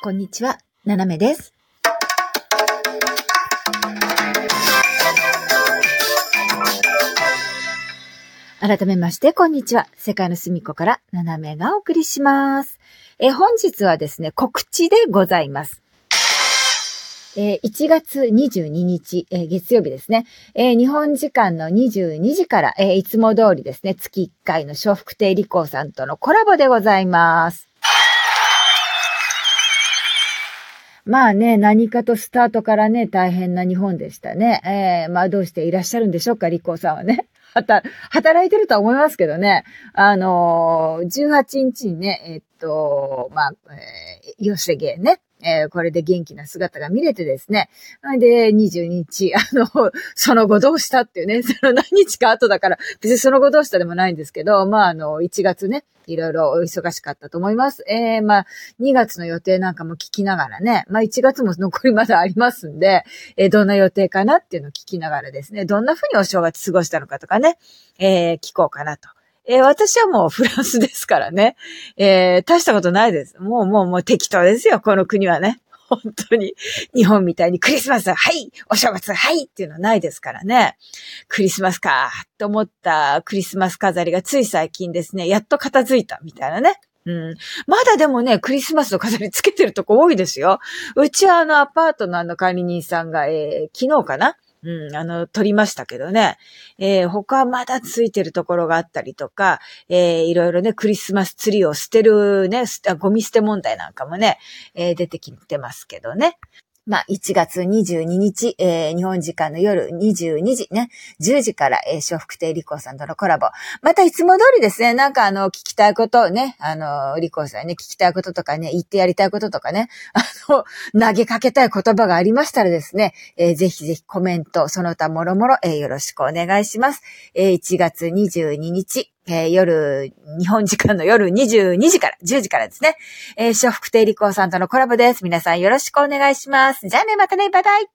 こんにちは、ななめです。改めまして、こんにちは。世界の隅っこから、ななめがお送りします。え、本日はですね、告知でございます。えー、1月22日、えー、月曜日ですね、えー、日本時間の22時から、えいつも通りですね、月1回の笑福亭理工さんとのコラボでございます。まあね、何かとスタートからね、大変な日本でしたね。えー、まあどうしていらっしゃるんでしょうか、リコさんはね。働いてるとは思いますけどね。あのー、18日にね、え、っと、まあ、えー、寄せ芸ね。えー、これで元気な姿が見れてですね。で、22日、あの、その後どうしたっていうね、その何日か後だから、別にその後どうしたでもないんですけど、まあ、あの、1月ね、いろいろお忙しかったと思います。えー、まあ、2月の予定なんかも聞きながらね、まあ、1月も残りまだありますんで、えー、どんな予定かなっていうのを聞きながらですね、どんな風にお正月過ごしたのかとかね、えー、聞こうかなとえー、私はもうフランスですからね。えー、大したことないです。もうもうもう適当ですよ、この国はね。本当に。日本みたいにクリスマス、はいお正月、はいっていうのはないですからね。クリスマスか、と思ったクリスマス飾りがつい最近ですね、やっと片付いたみたいなね。うん。まだでもね、クリスマスの飾りつけてるとこ多いですよ。うちはあのアパートのあの管理人さんが、えー、昨日かなうん、あの、取りましたけどね。えー、他はまだついてるところがあったりとか、えー、いろいろね、クリスマスツリーを捨てるね、ゴミ捨て問題なんかもね、えー、出てきてますけどね。まあ、1月22日、えー、日本時間の夜22時ね、10時から、えー、笑福亭理子さんとのコラボ。またいつも通りですね、なんかあの、聞きたいことね、あの、理子さんね、聞きたいこととかね、言ってやりたいこととかね、あの、投げかけたい言葉がありましたらですね、えー、ぜひぜひコメント、その他もろもろ、えー、よろしくお願いします。えー、1月22日、えー、夜、日本時間の夜22時から、10時からですね。えー、笑福亭理子さんとのコラボです。皆さんよろしくお願いします。じゃあね、またね、バイバイ。